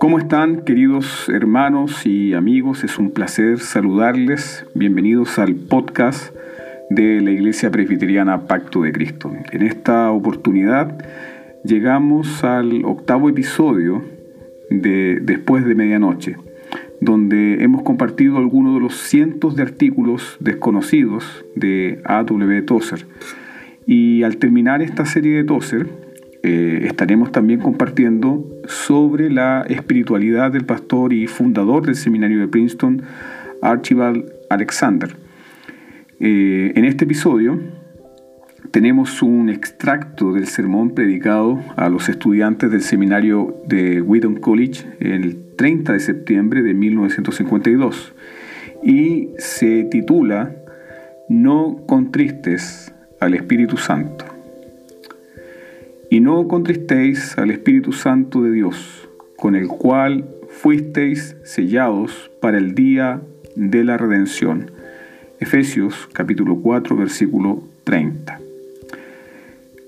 ¿Cómo están queridos hermanos y amigos? Es un placer saludarles. Bienvenidos al podcast de la Iglesia Presbiteriana Pacto de Cristo. En esta oportunidad llegamos al octavo episodio de Después de Medianoche, donde hemos compartido algunos de los cientos de artículos desconocidos de A.W. Tozer. Y al terminar esta serie de Tozer, eh, estaremos también compartiendo sobre la espiritualidad del pastor y fundador del seminario de Princeton, Archibald Alexander. Eh, en este episodio tenemos un extracto del sermón predicado a los estudiantes del seminario de Wheaton College el 30 de septiembre de 1952 y se titula No contristes al Espíritu Santo y no contristéis al Espíritu Santo de Dios, con el cual fuisteis sellados para el día de la redención. Efesios capítulo 4 versículo 30.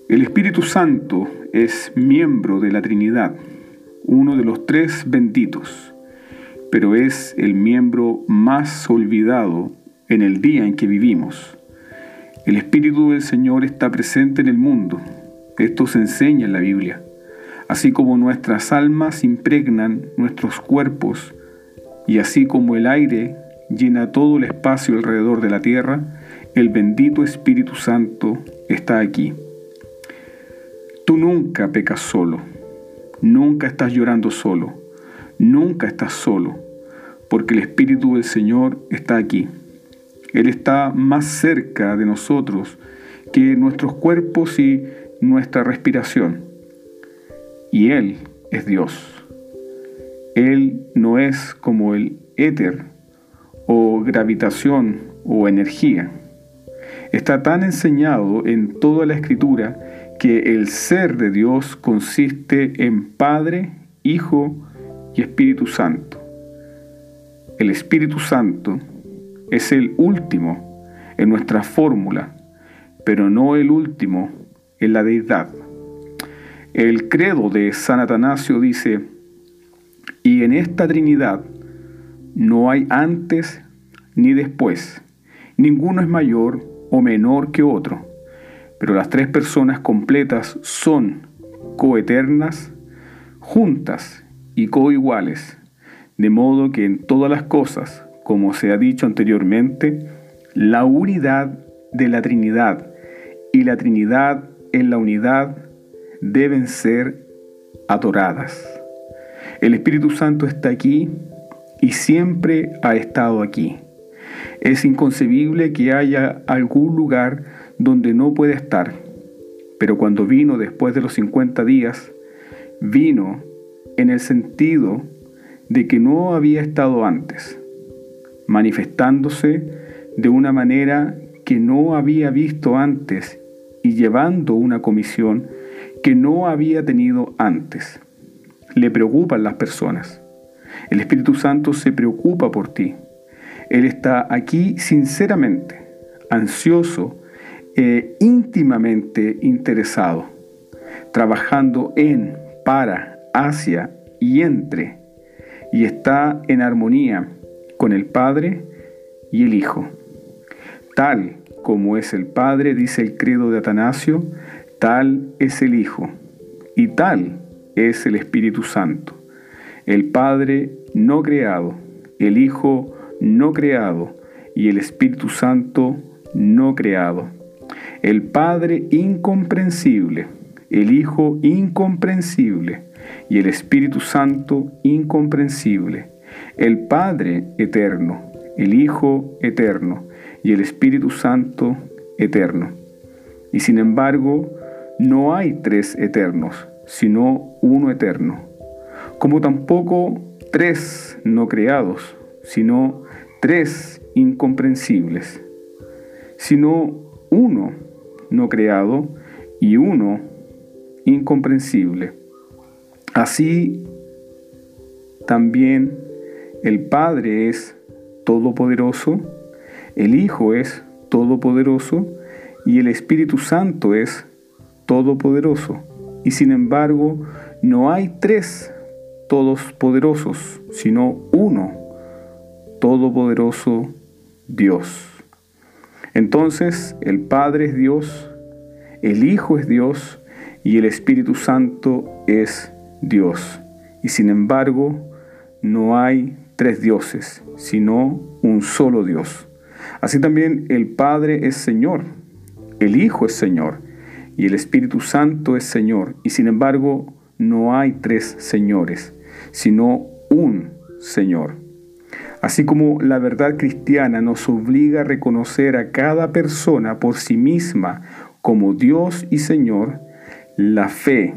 El Espíritu Santo es miembro de la Trinidad, uno de los tres benditos, pero es el miembro más olvidado en el día en que vivimos. El Espíritu del Señor está presente en el mundo, esto se enseña en la Biblia. Así como nuestras almas impregnan nuestros cuerpos y así como el aire llena todo el espacio alrededor de la tierra, el bendito Espíritu Santo está aquí. Tú nunca pecas solo, nunca estás llorando solo, nunca estás solo, porque el Espíritu del Señor está aquí. Él está más cerca de nosotros que nuestros cuerpos y nuestra respiración. Y Él es Dios. Él no es como el éter o gravitación o energía. Está tan enseñado en toda la escritura que el ser de Dios consiste en Padre, Hijo y Espíritu Santo. El Espíritu Santo es el último en nuestra fórmula, pero no el último en la deidad. El credo de San Atanasio dice, y en esta Trinidad no hay antes ni después, ninguno es mayor o menor que otro, pero las tres personas completas son coeternas, juntas y coiguales, de modo que en todas las cosas, como se ha dicho anteriormente, la unidad de la Trinidad y la Trinidad en la unidad deben ser adoradas. El Espíritu Santo está aquí y siempre ha estado aquí. Es inconcebible que haya algún lugar donde no puede estar, pero cuando vino después de los 50 días, vino en el sentido de que no había estado antes, manifestándose de una manera que no había visto antes y llevando una comisión que no había tenido antes. Le preocupan las personas. El Espíritu Santo se preocupa por ti. Él está aquí sinceramente, ansioso e íntimamente interesado, trabajando en, para, hacia y entre, y está en armonía con el Padre y el Hijo. Tal como es el Padre, dice el credo de Atanasio, tal es el Hijo y tal es el Espíritu Santo. El Padre no creado, el Hijo no creado y el Espíritu Santo no creado. El Padre incomprensible, el Hijo incomprensible y el Espíritu Santo incomprensible. El Padre eterno, el Hijo eterno y el Espíritu Santo eterno. Y sin embargo, no hay tres eternos, sino uno eterno. Como tampoco tres no creados, sino tres incomprensibles, sino uno no creado y uno incomprensible. Así también el Padre es todopoderoso, el Hijo es todopoderoso y el Espíritu Santo es todopoderoso, y sin embargo no hay tres todopoderosos, sino uno todopoderoso Dios. Entonces el Padre es Dios, el Hijo es Dios y el Espíritu Santo es Dios. Y sin embargo, no hay tres dioses, sino un solo Dios. Así también el Padre es Señor, el Hijo es Señor y el Espíritu Santo es Señor. Y sin embargo, no hay tres señores, sino un Señor. Así como la verdad cristiana nos obliga a reconocer a cada persona por sí misma como Dios y Señor, la fe,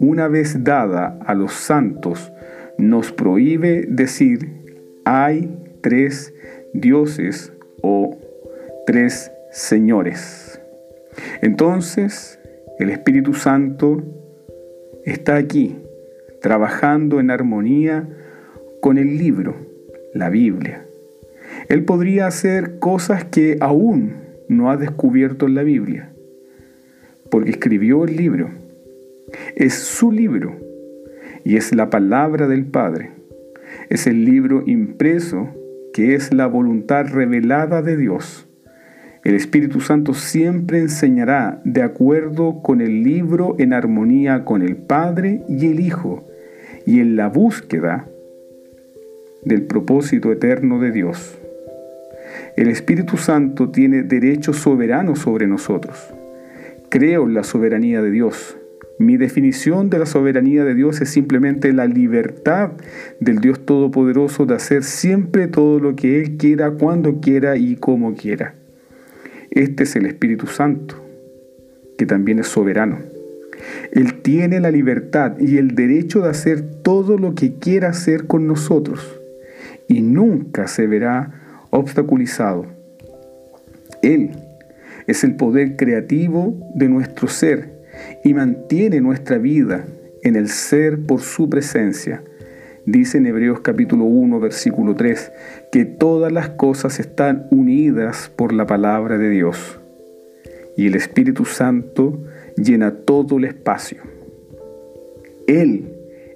una vez dada a los santos, nos prohíbe decir hay tres dioses o tres señores. Entonces, el Espíritu Santo está aquí, trabajando en armonía con el libro la Biblia. Él podría hacer cosas que aún no ha descubierto en la Biblia, porque escribió el libro. Es su libro y es la palabra del Padre. Es el libro impreso que es la voluntad revelada de Dios. El Espíritu Santo siempre enseñará de acuerdo con el libro en armonía con el Padre y el Hijo y en la búsqueda del propósito eterno de Dios. El Espíritu Santo tiene derecho soberano sobre nosotros. Creo en la soberanía de Dios. Mi definición de la soberanía de Dios es simplemente la libertad del Dios Todopoderoso de hacer siempre todo lo que Él quiera, cuando quiera y como quiera. Este es el Espíritu Santo, que también es soberano. Él tiene la libertad y el derecho de hacer todo lo que quiera hacer con nosotros y nunca se verá obstaculizado. Él es el poder creativo de nuestro ser y mantiene nuestra vida en el ser por su presencia. Dice en Hebreos capítulo 1, versículo 3, que todas las cosas están unidas por la palabra de Dios. Y el Espíritu Santo llena todo el espacio. Él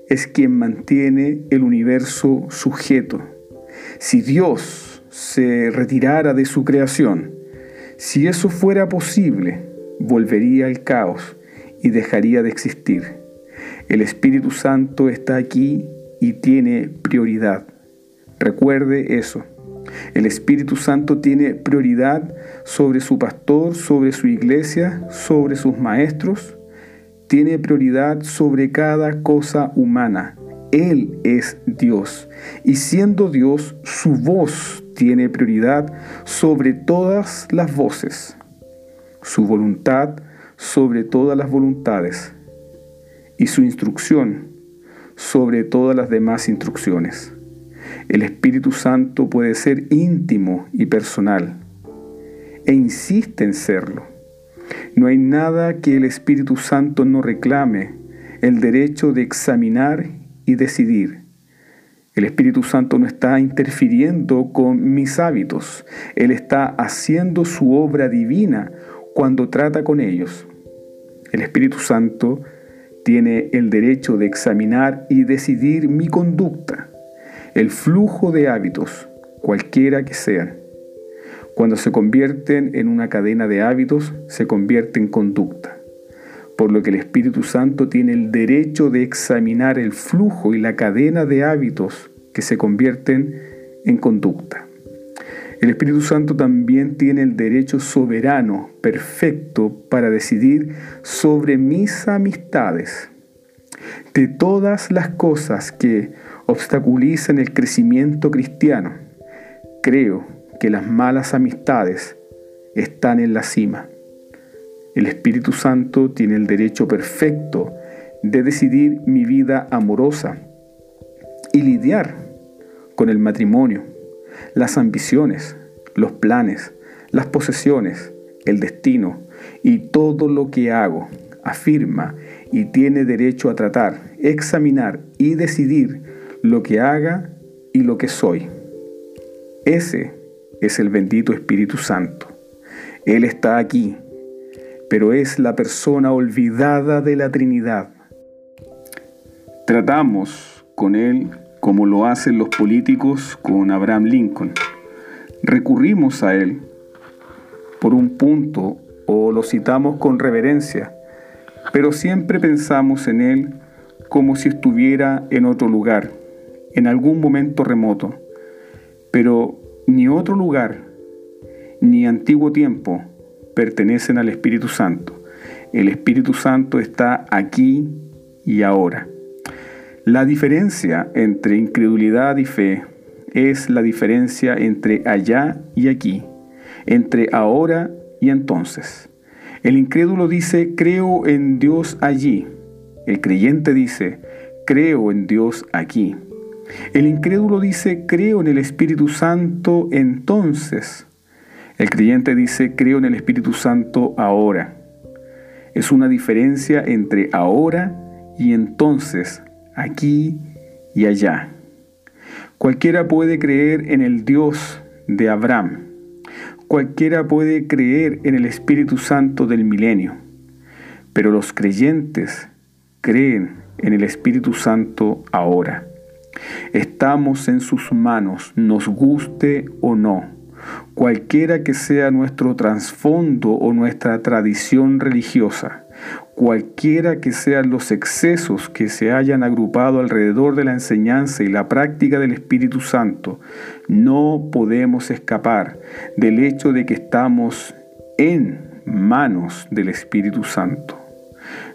es quien mantiene el universo sujeto si Dios se retirara de su creación, si eso fuera posible, volvería al caos y dejaría de existir. El Espíritu Santo está aquí y tiene prioridad. Recuerde eso. El Espíritu Santo tiene prioridad sobre su pastor, sobre su iglesia, sobre sus maestros. Tiene prioridad sobre cada cosa humana. Él es Dios. Y siendo Dios, su voz tiene prioridad sobre todas las voces, su voluntad sobre todas las voluntades y su instrucción sobre todas las demás instrucciones. El Espíritu Santo puede ser íntimo y personal e insiste en serlo. No hay nada que el Espíritu Santo no reclame el derecho de examinar y decidir. El Espíritu Santo no está interfiriendo con mis hábitos. Él está haciendo su obra divina cuando trata con ellos. El Espíritu Santo tiene el derecho de examinar y decidir mi conducta, el flujo de hábitos, cualquiera que sean. Cuando se convierten en una cadena de hábitos, se convierte en conducta por lo que el Espíritu Santo tiene el derecho de examinar el flujo y la cadena de hábitos que se convierten en conducta. El Espíritu Santo también tiene el derecho soberano, perfecto, para decidir sobre mis amistades. De todas las cosas que obstaculizan el crecimiento cristiano, creo que las malas amistades están en la cima. El Espíritu Santo tiene el derecho perfecto de decidir mi vida amorosa y lidiar con el matrimonio, las ambiciones, los planes, las posesiones, el destino y todo lo que hago, afirma y tiene derecho a tratar, examinar y decidir lo que haga y lo que soy. Ese es el bendito Espíritu Santo. Él está aquí pero es la persona olvidada de la Trinidad. Tratamos con Él como lo hacen los políticos con Abraham Lincoln. Recurrimos a Él por un punto o lo citamos con reverencia, pero siempre pensamos en Él como si estuviera en otro lugar, en algún momento remoto. Pero ni otro lugar, ni antiguo tiempo pertenecen al Espíritu Santo. El Espíritu Santo está aquí y ahora. La diferencia entre incredulidad y fe es la diferencia entre allá y aquí, entre ahora y entonces. El incrédulo dice, creo en Dios allí. El creyente dice, creo en Dios aquí. El incrédulo dice, creo en el Espíritu Santo entonces. El creyente dice, creo en el Espíritu Santo ahora. Es una diferencia entre ahora y entonces aquí y allá. Cualquiera puede creer en el Dios de Abraham. Cualquiera puede creer en el Espíritu Santo del milenio. Pero los creyentes creen en el Espíritu Santo ahora. Estamos en sus manos, nos guste o no cualquiera que sea nuestro trasfondo o nuestra tradición religiosa, cualquiera que sean los excesos que se hayan agrupado alrededor de la enseñanza y la práctica del Espíritu Santo, no podemos escapar del hecho de que estamos en manos del Espíritu Santo.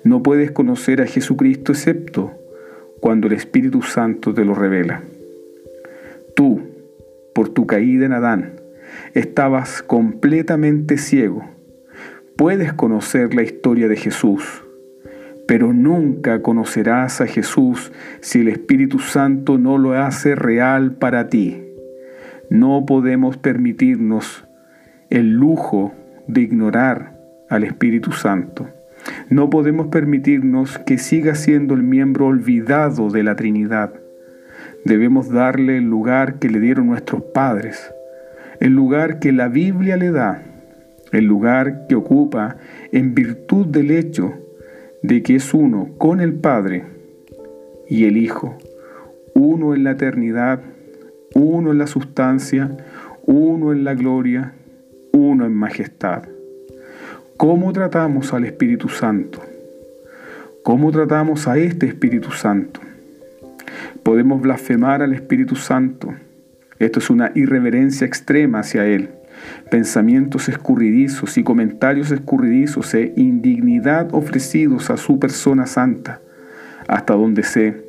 No puedes conocer a Jesucristo excepto cuando el Espíritu Santo te lo revela. Tú, por tu caída en Adán, estabas completamente ciego. Puedes conocer la historia de Jesús, pero nunca conocerás a Jesús si el Espíritu Santo no lo hace real para ti. No podemos permitirnos el lujo de ignorar al Espíritu Santo. No podemos permitirnos que siga siendo el miembro olvidado de la Trinidad. Debemos darle el lugar que le dieron nuestros padres el lugar que la Biblia le da, el lugar que ocupa en virtud del hecho de que es uno con el Padre y el Hijo, uno en la eternidad, uno en la sustancia, uno en la gloria, uno en majestad. ¿Cómo tratamos al Espíritu Santo? ¿Cómo tratamos a este Espíritu Santo? Podemos blasfemar al Espíritu Santo esto es una irreverencia extrema hacia Él. Pensamientos escurridizos y comentarios escurridizos e indignidad ofrecidos a su persona santa. Hasta donde sé,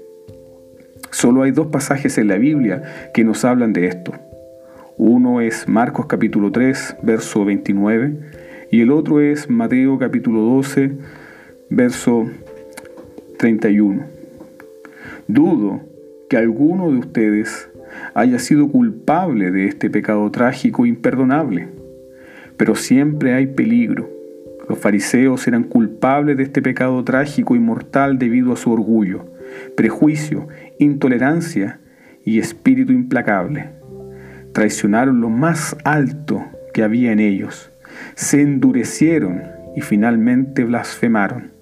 solo hay dos pasajes en la Biblia que nos hablan de esto. Uno es Marcos capítulo 3, verso 29, y el otro es Mateo capítulo 12, verso 31. Dudo que alguno de ustedes haya sido culpable de este pecado trágico e imperdonable. Pero siempre hay peligro. Los fariseos eran culpables de este pecado trágico y mortal debido a su orgullo, prejuicio, intolerancia y espíritu implacable. Traicionaron lo más alto que había en ellos, se endurecieron y finalmente blasfemaron.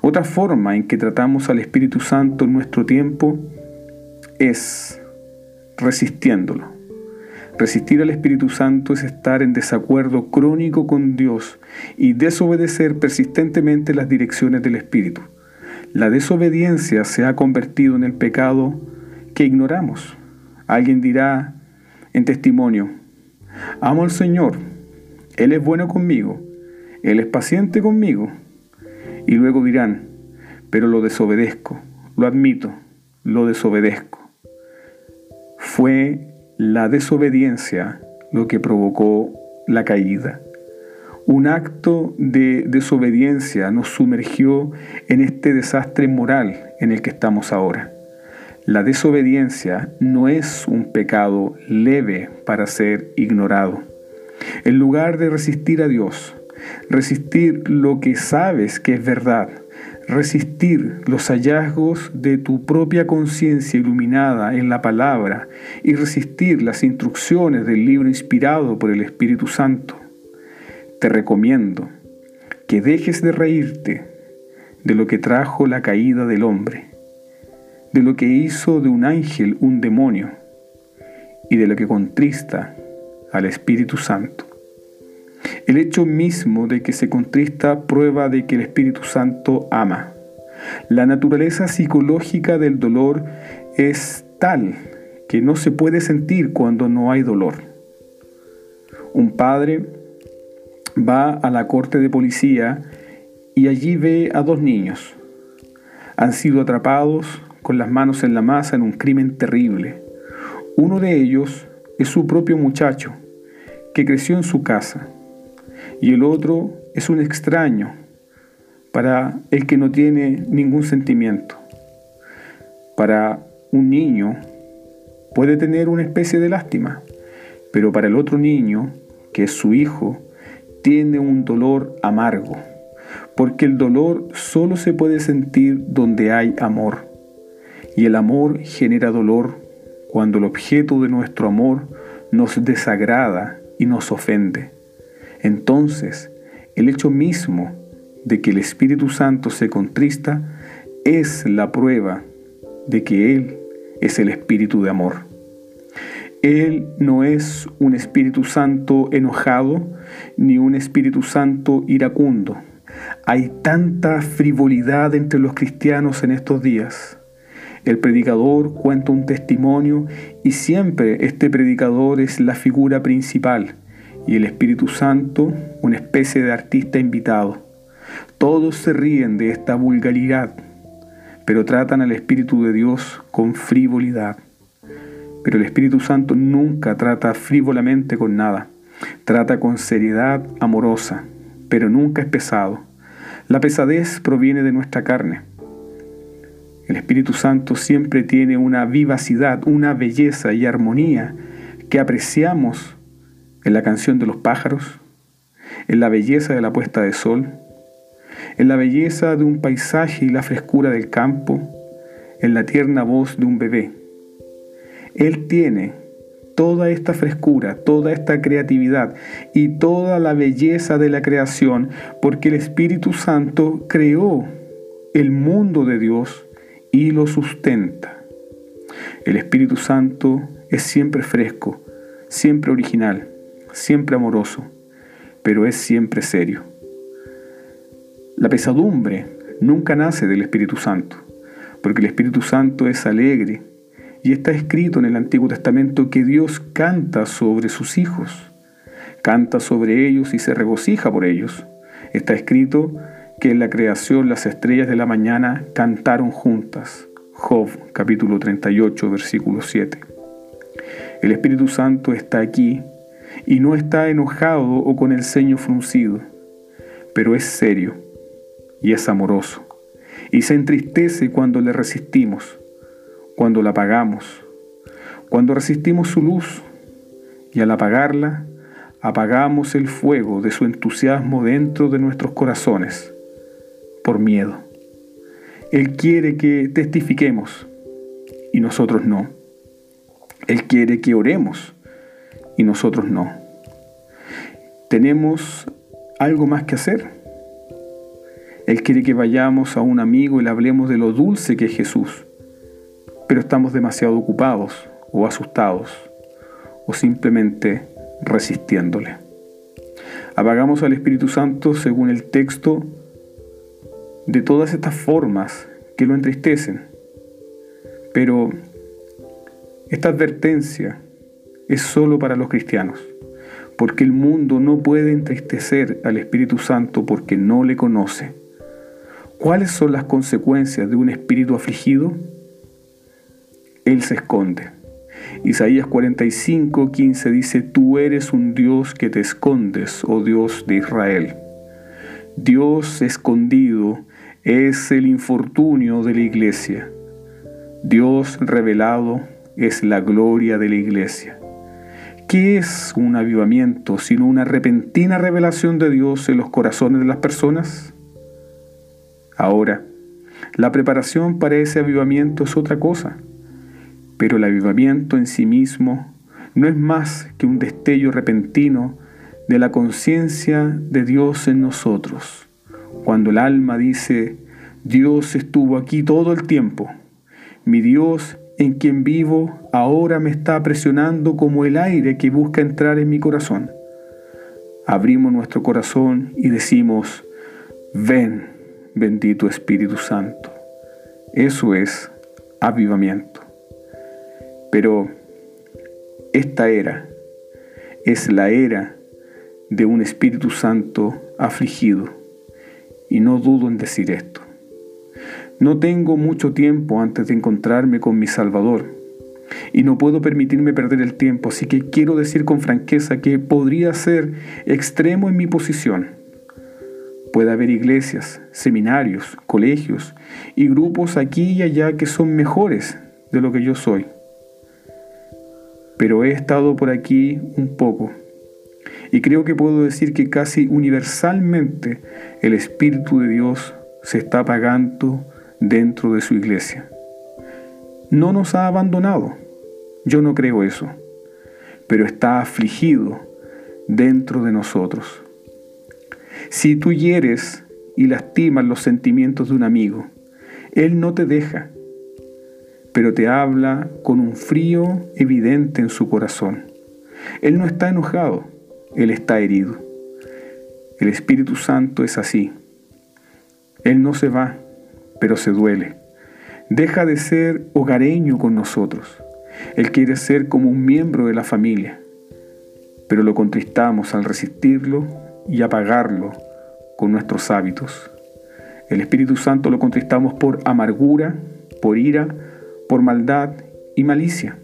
Otra forma en que tratamos al Espíritu Santo en nuestro tiempo es resistiéndolo. Resistir al Espíritu Santo es estar en desacuerdo crónico con Dios y desobedecer persistentemente las direcciones del Espíritu. La desobediencia se ha convertido en el pecado que ignoramos. Alguien dirá en testimonio, amo al Señor, Él es bueno conmigo, Él es paciente conmigo. Y luego dirán, pero lo desobedezco, lo admito, lo desobedezco. Fue la desobediencia lo que provocó la caída. Un acto de desobediencia nos sumergió en este desastre moral en el que estamos ahora. La desobediencia no es un pecado leve para ser ignorado. En lugar de resistir a Dios, resistir lo que sabes que es verdad, resistir los hallazgos de tu propia conciencia iluminada en la palabra y resistir las instrucciones del libro inspirado por el Espíritu Santo. Te recomiendo que dejes de reírte de lo que trajo la caída del hombre, de lo que hizo de un ángel un demonio y de lo que contrista al Espíritu Santo. El hecho mismo de que se contrista prueba de que el Espíritu Santo ama. La naturaleza psicológica del dolor es tal que no se puede sentir cuando no hay dolor. Un padre va a la corte de policía y allí ve a dos niños. Han sido atrapados con las manos en la masa en un crimen terrible. Uno de ellos es su propio muchacho, que creció en su casa, y el otro es un extraño para el que no tiene ningún sentimiento. Para un niño puede tener una especie de lástima, pero para el otro niño, que es su hijo, tiene un dolor amargo, porque el dolor solo se puede sentir donde hay amor, y el amor genera dolor cuando el objeto de nuestro amor nos desagrada y nos ofende. Entonces, el hecho mismo de que el Espíritu Santo se contrista es la prueba de que Él es el Espíritu de amor. Él no es un Espíritu Santo enojado ni un Espíritu Santo iracundo. Hay tanta frivolidad entre los cristianos en estos días. El predicador cuenta un testimonio y siempre este predicador es la figura principal y el Espíritu Santo una especie de artista invitado. Todos se ríen de esta vulgaridad, pero tratan al Espíritu de Dios con frivolidad. Pero el Espíritu Santo nunca trata frívolamente con nada. Trata con seriedad amorosa, pero nunca es pesado. La pesadez proviene de nuestra carne. El Espíritu Santo siempre tiene una vivacidad, una belleza y armonía que apreciamos en la canción de los pájaros, en la belleza de la puesta de sol, en la belleza de un paisaje y la frescura del campo, en la tierna voz de un bebé. Él tiene toda esta frescura, toda esta creatividad y toda la belleza de la creación, porque el Espíritu Santo creó el mundo de Dios y lo sustenta. El Espíritu Santo es siempre fresco, siempre original, siempre amoroso, pero es siempre serio. La pesadumbre nunca nace del Espíritu Santo, porque el Espíritu Santo es alegre, y está escrito en el Antiguo Testamento que Dios canta sobre sus hijos, canta sobre ellos y se regocija por ellos. Está escrito que en la creación las estrellas de la mañana cantaron juntas. Job capítulo 38 versículo 7. El Espíritu Santo está aquí y no está enojado o con el ceño fruncido, pero es serio y es amoroso y se entristece cuando le resistimos cuando la apagamos, cuando resistimos su luz y al apagarla, apagamos el fuego de su entusiasmo dentro de nuestros corazones por miedo. Él quiere que testifiquemos y nosotros no. Él quiere que oremos y nosotros no. Tenemos algo más que hacer. Él quiere que vayamos a un amigo y le hablemos de lo dulce que es Jesús pero estamos demasiado ocupados o asustados o simplemente resistiéndole. Apagamos al Espíritu Santo según el texto de todas estas formas que lo entristecen. Pero esta advertencia es solo para los cristianos, porque el mundo no puede entristecer al Espíritu Santo porque no le conoce. ¿Cuáles son las consecuencias de un espíritu afligido? Él se esconde. Isaías 45, 15 dice, Tú eres un Dios que te escondes, oh Dios de Israel. Dios escondido es el infortunio de la iglesia. Dios revelado es la gloria de la iglesia. ¿Qué es un avivamiento sino una repentina revelación de Dios en los corazones de las personas? Ahora, la preparación para ese avivamiento es otra cosa. Pero el avivamiento en sí mismo no es más que un destello repentino de la conciencia de Dios en nosotros, cuando el alma dice, Dios estuvo aquí todo el tiempo, mi Dios en quien vivo ahora me está presionando como el aire que busca entrar en mi corazón. Abrimos nuestro corazón y decimos, ven, bendito Espíritu Santo. Eso es avivamiento. Pero esta era es la era de un Espíritu Santo afligido. Y no dudo en decir esto. No tengo mucho tiempo antes de encontrarme con mi Salvador y no puedo permitirme perder el tiempo, así que quiero decir con franqueza que podría ser extremo en mi posición. Puede haber iglesias, seminarios, colegios y grupos aquí y allá que son mejores de lo que yo soy. Pero he estado por aquí un poco y creo que puedo decir que casi universalmente el Espíritu de Dios se está apagando dentro de su iglesia. No nos ha abandonado, yo no creo eso, pero está afligido dentro de nosotros. Si tú hieres y lastimas los sentimientos de un amigo, Él no te deja, pero te habla con un frío evidente en su corazón. Él no está enojado, Él está herido. El Espíritu Santo es así. Él no se va, pero se duele. Deja de ser hogareño con nosotros. Él quiere ser como un miembro de la familia, pero lo contristamos al resistirlo y apagarlo con nuestros hábitos. El Espíritu Santo lo contristamos por amargura, por ira, por maldad y malicia.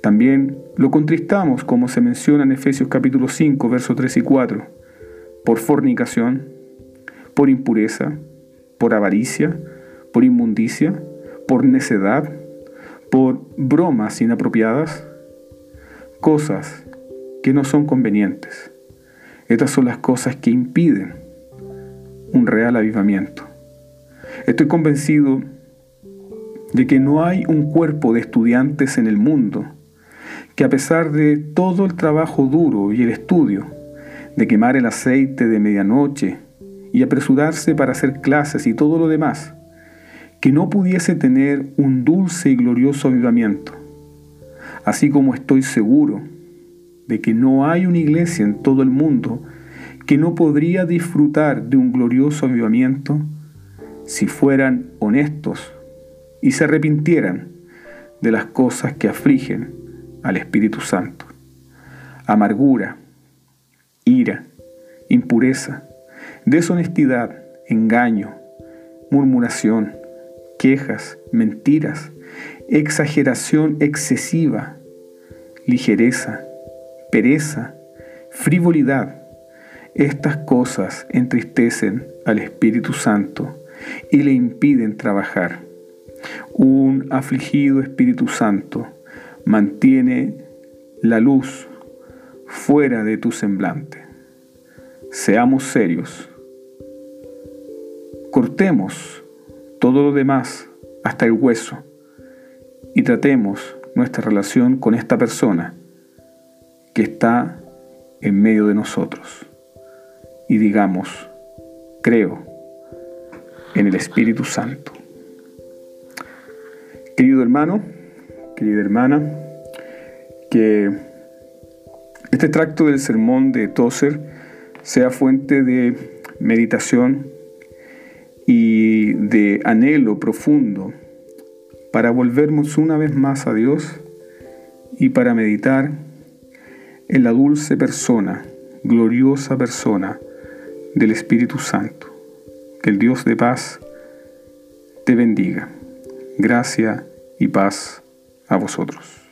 También lo contristamos, como se menciona en Efesios capítulo 5, versos 3 y 4, por fornicación, por impureza, por avaricia, por inmundicia, por necedad, por bromas inapropiadas, cosas que no son convenientes. Estas son las cosas que impiden un real avivamiento. Estoy convencido de que no hay un cuerpo de estudiantes en el mundo que a pesar de todo el trabajo duro y el estudio, de quemar el aceite de medianoche, y apresurarse para hacer clases y todo lo demás, que no pudiese tener un dulce y glorioso avivamiento. Así como estoy seguro de que no hay una iglesia en todo el mundo que no podría disfrutar de un glorioso avivamiento si fueran honestos y se arrepintieran de las cosas que afligen al Espíritu Santo. Amargura, ira, impureza, deshonestidad, engaño, murmuración, quejas, mentiras, exageración excesiva, ligereza, pereza, frivolidad. Estas cosas entristecen al Espíritu Santo y le impiden trabajar. Un afligido Espíritu Santo mantiene la luz fuera de tu semblante. Seamos serios Cortemos todo lo demás hasta el hueso y tratemos nuestra relación con esta persona que está en medio de nosotros. Y digamos, creo en el Espíritu Santo. Querido hermano, querida hermana, que este tracto del sermón de Tozer sea fuente de meditación y de anhelo profundo para volvernos una vez más a Dios y para meditar en la dulce persona, gloriosa persona del Espíritu Santo. Que el Dios de paz te bendiga. Gracia y paz a vosotros.